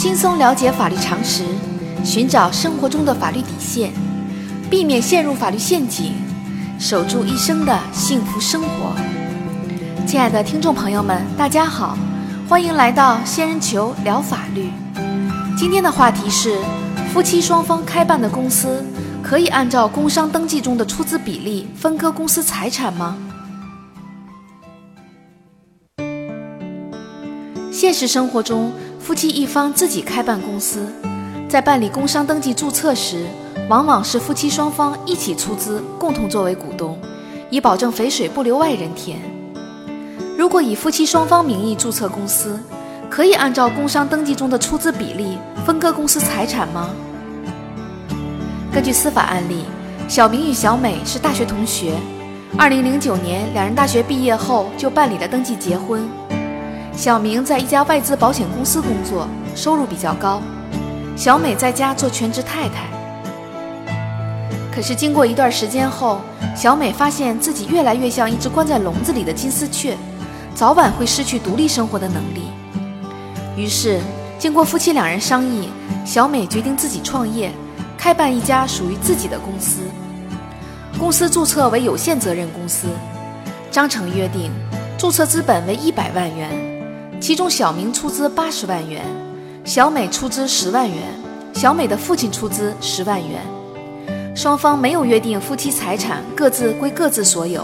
轻松了解法律常识，寻找生活中的法律底线，避免陷入法律陷阱，守住一生的幸福生活。亲爱的听众朋友们，大家好，欢迎来到仙人球聊法律。今天的话题是：夫妻双方开办的公司可以按照工商登记中的出资比例分割公司财产吗？现实生活中，夫妻一方自己开办公司，在办理工商登记注册时，往往是夫妻双方一起出资，共同作为股东，以保证肥水不流外人田。如果以夫妻双方名义注册公司，可以按照工商登记中的出资比例分割公司财产吗？根据司法案例，小明与小美是大学同学，2009年两人大学毕业后就办理了登记结婚。小明在一家外资保险公司工作，收入比较高。小美在家做全职太太。可是经过一段时间后，小美发现自己越来越像一只关在笼子里的金丝雀，早晚会失去独立生活的能力。于是，经过夫妻两人商议，小美决定自己创业，开办一家属于自己的公司。公司注册为有限责任公司，章程约定，注册资本为一百万元。其中，小明出资八十万元，小美出资十万元，小美的父亲出资十万元。双方没有约定夫妻财产各自归各自所有，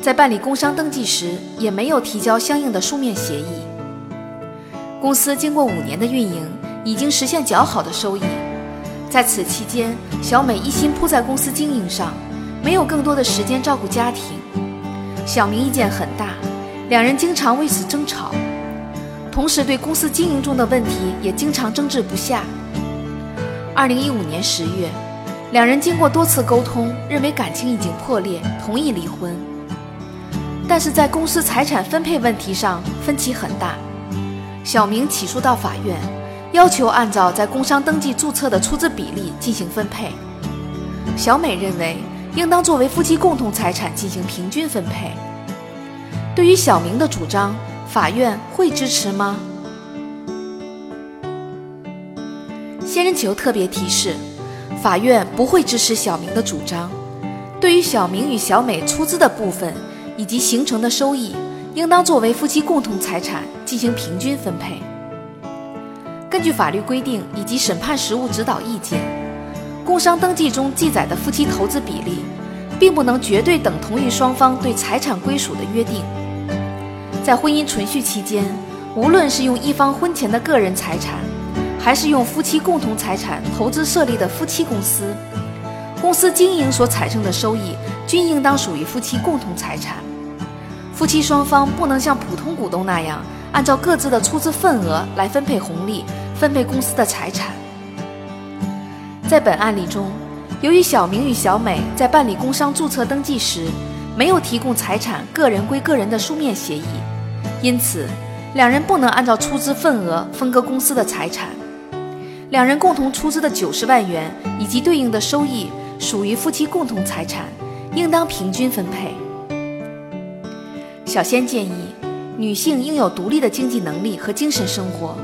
在办理工商登记时也没有提交相应的书面协议。公司经过五年的运营，已经实现较好的收益。在此期间，小美一心扑在公司经营上，没有更多的时间照顾家庭。小明意见很大，两人经常为此争吵。同时，对公司经营中的问题也经常争执不下。二零一五年十月，两人经过多次沟通，认为感情已经破裂，同意离婚。但是在公司财产分配问题上分歧很大。小明起诉到法院，要求按照在工商登记注册的出资比例进行分配。小美认为应当作为夫妻共同财产进行平均分配。对于小明的主张。法院会支持吗？仙人球特别提示：法院不会支持小明的主张。对于小明与小美出资的部分以及形成的收益，应当作为夫妻共同财产进行平均分配。根据法律规定以及审判实务指导意见，工商登记中记载的夫妻投资比例，并不能绝对等同于双方对财产归属的约定。在婚姻存续期间，无论是用一方婚前的个人财产，还是用夫妻共同财产投资设立的夫妻公司，公司经营所产生的收益均应当属于夫妻共同财产。夫妻双方不能像普通股东那样，按照各自的出资份额来分配红利、分配公司的财产。在本案例中，由于小明与小美在办理工商注册登记时，没有提供财产个人归个人的书面协议。因此，两人不能按照出资份额分割公司的财产。两人共同出资的九十万元以及对应的收益属于夫妻共同财产，应当平均分配。小仙建议，女性应有独立的经济能力和精神生活，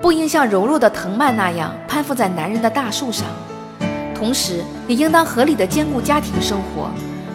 不应像柔弱的藤蔓那样攀附在男人的大树上。同时，也应当合理的兼顾家庭生活，